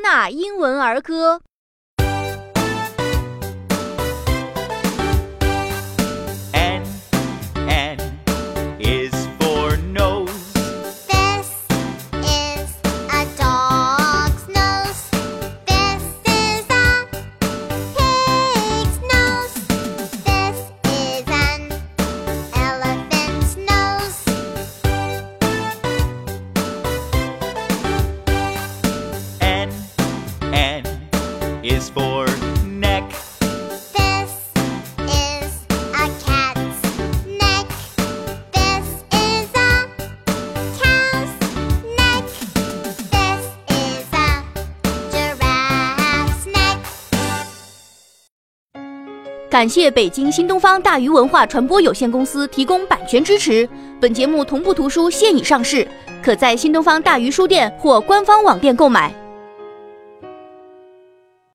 纳英文儿歌。Is for neck. This is a cat's neck. This is a cow's neck. This is a giraffe's neck. 感谢北京新东方大鱼文化传播有限公司提供版权支持。本节目同步图书现已上市，可在新东方大鱼书店或官方网店购买。